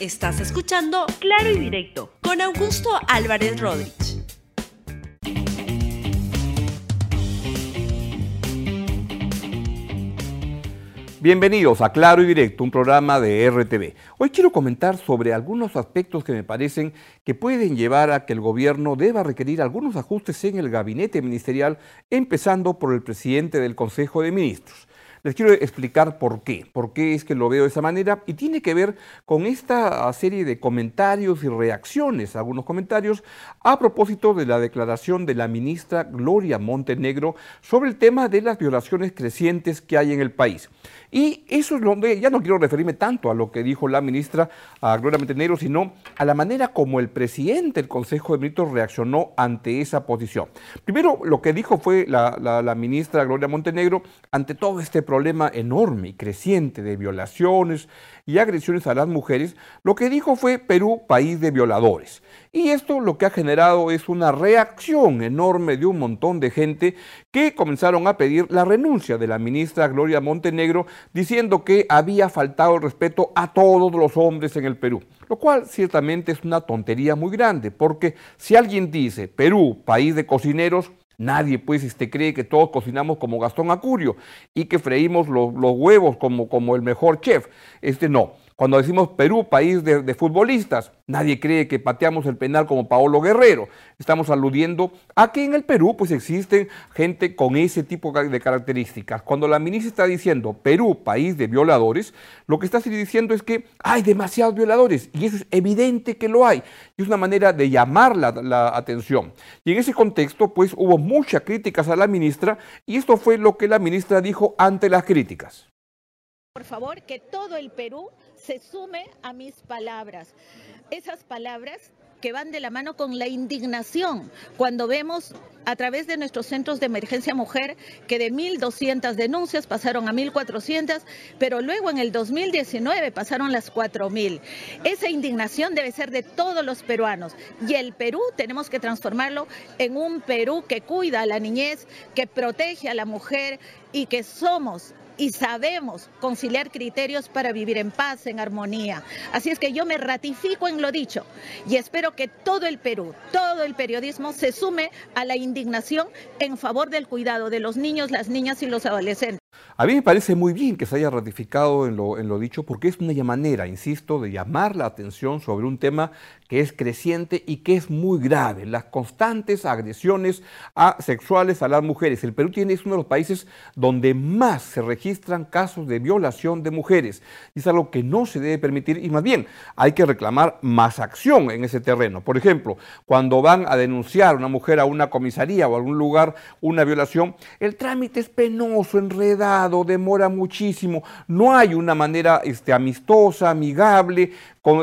Estás escuchando Claro y Directo con Augusto Álvarez Rodríguez. Bienvenidos a Claro y Directo, un programa de RTV. Hoy quiero comentar sobre algunos aspectos que me parecen que pueden llevar a que el gobierno deba requerir algunos ajustes en el gabinete ministerial, empezando por el presidente del Consejo de Ministros. Les quiero explicar por qué, por qué es que lo veo de esa manera y tiene que ver con esta serie de comentarios y reacciones, algunos comentarios, a propósito de la declaración de la ministra Gloria Montenegro sobre el tema de las violaciones crecientes que hay en el país. Y eso es donde ya no quiero referirme tanto a lo que dijo la ministra Gloria Montenegro, sino a la manera como el presidente del Consejo de Ministros reaccionó ante esa posición. Primero, lo que dijo fue la, la ministra Gloria Montenegro ante todo este problema enorme y creciente de violaciones y agresiones a las mujeres, lo que dijo fue Perú, país de violadores. Y esto lo que ha generado es una reacción enorme de un montón de gente que comenzaron a pedir la renuncia de la ministra Gloria Montenegro, diciendo que había faltado el respeto a todos los hombres en el Perú. Lo cual ciertamente es una tontería muy grande, porque si alguien dice Perú, país de cocineros, Nadie, pues, este, cree que todos cocinamos como Gastón Acurio y que freímos los, los huevos como, como el mejor chef. Este no. Cuando decimos Perú, país de, futbolistas, nadie cree que pateamos el penal como Paolo Guerrero. Estamos aludiendo a que en el Perú pues existen gente con ese tipo de características. Cuando la ministra está diciendo Perú, país de violadores, lo que está diciendo es que hay demasiados violadores y eso es evidente que lo hay. Y es una manera de llamar la, la atención. Y en ese contexto pues hubo muchas críticas a la ministra y esto fue lo que la ministra dijo ante las críticas. Por favor, que todo el Perú se sume a mis palabras. Esas palabras que van de la mano con la indignación cuando vemos a través de nuestros centros de emergencia mujer que de 1.200 denuncias pasaron a 1.400, pero luego en el 2019 pasaron las 4.000. Esa indignación debe ser de todos los peruanos y el Perú tenemos que transformarlo en un Perú que cuida a la niñez, que protege a la mujer y que somos y sabemos conciliar criterios para vivir en paz, en armonía. Así es que yo me ratifico en lo dicho y espero que todo el Perú, todo el periodismo se sume a la indignación en favor del cuidado de los niños, las niñas y los adolescentes. A mí me parece muy bien que se haya ratificado en lo, dicho porque es una manera, insisto, de llamar la atención sobre un tema que es creciente y que es muy grave, las constantes agresiones sexuales a las mujeres. El Perú tiene, es uno de los países donde más se registran casos de violación de mujeres. Es algo que no se debe permitir y más bien hay que reclamar más acción en ese terreno. Por ejemplo, cuando van a denunciar una mujer a una comisaría o a algún lugar una violación, el trámite es penoso, enredado demora muchísimo, no hay una manera este, amistosa, amigable,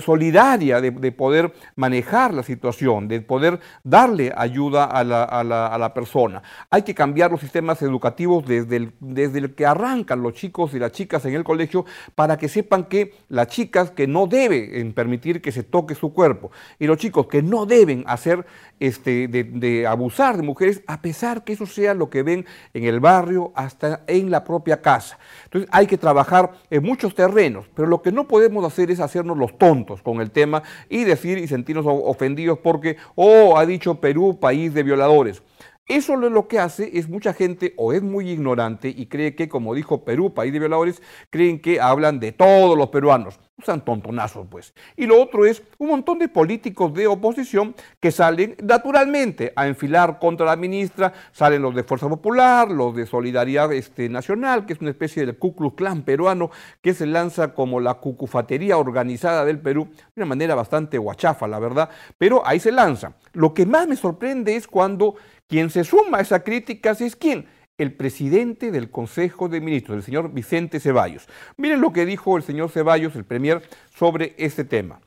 solidaria de, poder manejar la situación, de poder darle ayuda a la, persona. Hay que cambiar los sistemas educativos desde el, desde el que arrancan los chicos y las chicas en el colegio para que sepan que las chicas que no deben permitir que se toque su cuerpo y los chicos que no deben hacer este, de, abusar de mujeres a pesar que eso sea lo que ven en el barrio hasta en la propia casa. Entonces hay que trabajar en muchos terrenos, pero lo que no podemos hacer es hacernos los tontos con el tema y decir y sentirnos ofendidos porque, oh, ha dicho Perú, país de violadores. Eso lo que hace es mucha gente o es muy ignorante y cree que, como dijo Perú, país de violadores, creen que hablan de todos los peruanos. Usan tontonazos, pues. Y lo otro es un montón de políticos de oposición que salen naturalmente a enfilar contra la ministra. Salen los de Fuerza Popular, los de Solidaridad este, Nacional, que es una especie de Ku Klux Klan peruano que se lanza como la cucufatería organizada del Perú, de una manera bastante guachafa, la verdad. Pero ahí se lanza. Lo que más me sorprende es cuando quien se suma a esa crítica es quién? El presidente del Consejo de Ministros, el señor Vicente Ceballos. Miren lo que dijo el señor Ceballos, el premier, sobre este tema.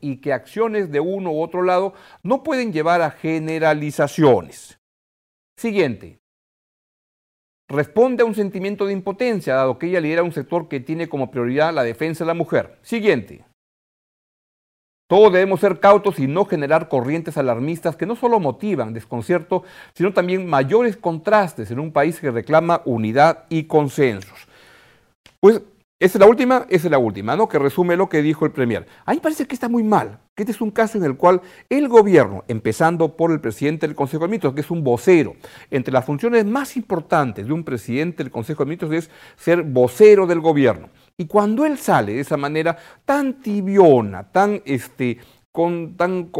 y que acciones de uno u otro lado no pueden llevar a generalizaciones. Siguiente responde a un sentimiento de impotencia, dado que ella lidera un sector que tiene como prioridad la defensa de la mujer. Siguiente. Todos debemos ser cautos y no generar corrientes alarmistas que no solo motivan desconcierto, sino también mayores contrastes en un país que reclama unidad y consensos. Pues esa es la última, esa es la última, ¿no? Que resume lo que dijo el Premier. A mí parece que está muy mal, que este es un caso en el cual el gobierno, empezando por el presidente del Consejo de Ministros, que es un vocero, entre las funciones más importantes de un presidente del Consejo de Ministros es ser vocero del gobierno. Y cuando él sale de esa manera tan tibiona, tan este, con, tan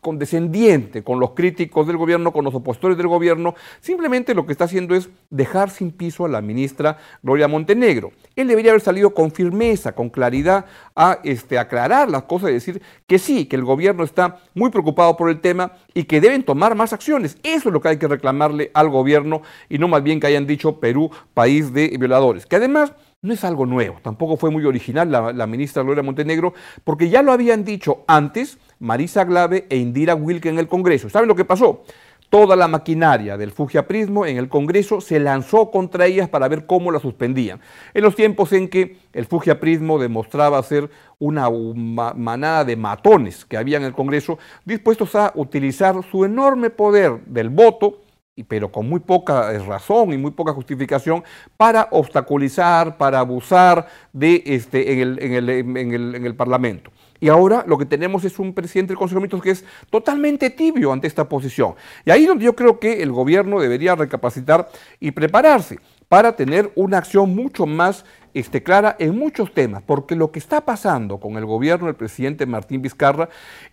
condescendiente con los críticos del gobierno, con los opositores del gobierno, simplemente lo que está haciendo es dejar sin piso a la ministra Gloria Montenegro. Él debería haber salido con firmeza, con claridad, a este, aclarar las cosas y decir que sí, que el gobierno está muy preocupado por el tema y que deben tomar más acciones. Eso es lo que hay que reclamarle al gobierno y no más bien que hayan dicho Perú, país de violadores. Que además no es algo nuevo, tampoco fue muy original la, ministra Gloria Montenegro, porque ya lo habían dicho antes Marisa Glave e Indira Wilke en el Congreso. ¿Saben lo que pasó? Toda la maquinaria del Fujiaprismo en el Congreso se lanzó contra ellas para ver cómo la suspendían. En los tiempos en que el Fujiaprismo demostraba ser una manada de matones que había en el Congreso, dispuestos a utilizar su enorme poder del voto pero con muy poca eh, razón y muy poca justificación, para obstaculizar, para abusar de este, en, el, en, el, en, el, en el Parlamento. Y ahora lo que tenemos es un presidente del Consejo de Ministros que es totalmente tibio ante esta posición. Y ahí es donde yo creo que el gobierno debería recapacitar y prepararse para tener una acción mucho más este, clara en muchos temas, porque lo que está pasando con el gobierno del presidente Martín Vizcarra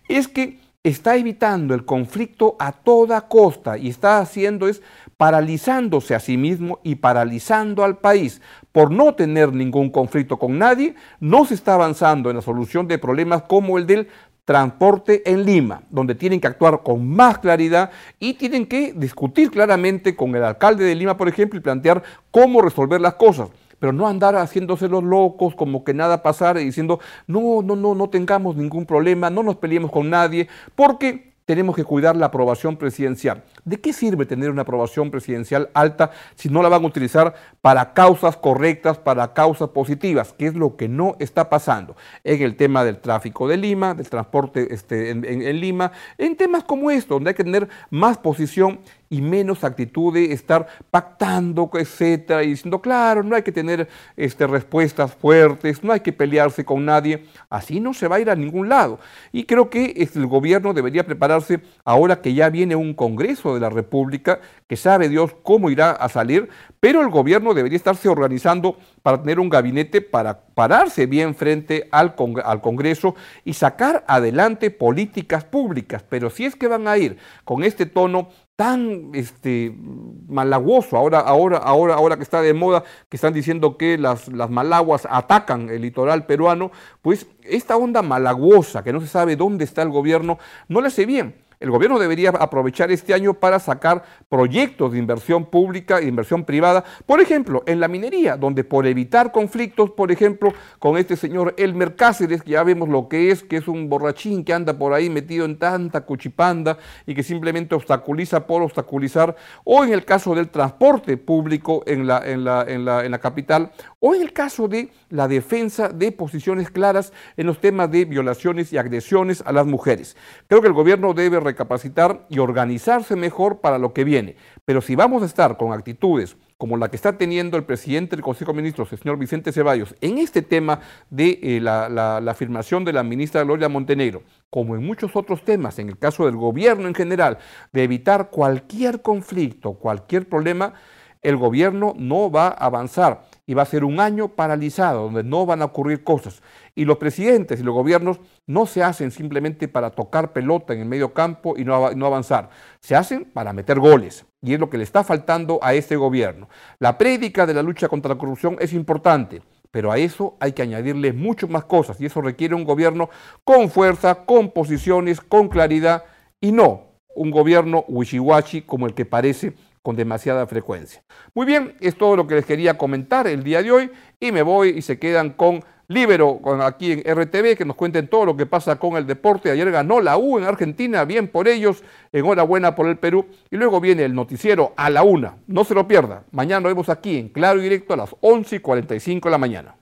es que está evitando el conflicto a toda costa y está haciendo es paralizándose a sí mismo y paralizando al país. Por no tener ningún conflicto con nadie, no se está avanzando en la solución de problemas como el del transporte en Lima, donde tienen que actuar con más claridad y tienen que discutir claramente con el alcalde de Lima, por ejemplo, y plantear cómo resolver las cosas pero no andar haciéndose los locos, como que nada pasara y diciendo, no, no, no, no tengamos ningún problema, no nos peleemos con nadie, porque tenemos que cuidar la aprobación presidencial. ¿De qué sirve tener una aprobación presidencial alta si no la van a utilizar para causas correctas, para causas positivas? Que es lo que no está pasando en el tema del tráfico de Lima, del transporte este, en Lima, en temas como esto, donde hay que tener más posición y menos actitud de estar pactando, etcétera, y diciendo, claro, no hay que tener este, respuestas fuertes, no hay que pelearse con nadie, así no se va a ir a ningún lado. Y creo que el gobierno debería prepararse ahora que ya viene un Congreso de la República, que sabe Dios cómo irá a salir, pero el gobierno debería estarse organizando para tener un gabinete para pararse bien frente al, al, Congreso y sacar adelante políticas públicas. Pero si es que van a ir con este tono tan este, malaguoso, ahora, ahora, ahora, ahora que está de moda, que están diciendo que las, las malaguas atacan el litoral peruano, pues esta onda malaguosa, que no se sabe dónde está el gobierno, no le hace bien. El gobierno debería aprovechar este año para sacar proyectos de inversión pública e inversión privada, por ejemplo, en la minería, donde por evitar conflictos, por ejemplo, con este señor Elmer Cáceres, que ya vemos lo que es, que es un borrachín que anda por ahí metido en tanta cuchipanda y que simplemente obstaculiza por obstaculizar, o en el caso del transporte público en la, en la, en la, en la capital, o en el caso de la defensa de posiciones claras en los temas de violaciones y agresiones a las mujeres. Creo que el gobierno debe recapacitar y organizarse mejor para lo que viene. Pero si vamos a estar con actitudes como la que está teniendo el presidente del Consejo de Ministros, el señor Vicente Ceballos, en este tema de eh, la, la, afirmación de la ministra Gloria Montenegro, como en muchos otros temas, en el caso del gobierno en general, de evitar cualquier conflicto, cualquier problema, el gobierno no va a avanzar y va a ser un año paralizado, donde no van a ocurrir cosas. Y los presidentes y los gobiernos no se hacen simplemente para tocar pelota en el medio campo y no, avanzar, se hacen para meter goles. Y es lo que le está faltando a este gobierno. La prédica de la lucha contra la corrupción es importante, pero a eso hay que añadirle muchas más cosas y eso requiere un gobierno con fuerza, con posiciones, con claridad y no un gobierno wishiwashi como el que parece con demasiada frecuencia. Muy bien, es todo lo que les quería comentar el día de hoy y me voy y se quedan con Libero aquí en RTV que nos cuenten todo lo que pasa con el deporte. Ayer ganó la U en Argentina, bien por ellos, enhorabuena por el Perú. Y luego viene el noticiero a la una. No se lo pierda. Mañana nos vemos aquí en Claro y Directo a las 11 y 45 de la mañana.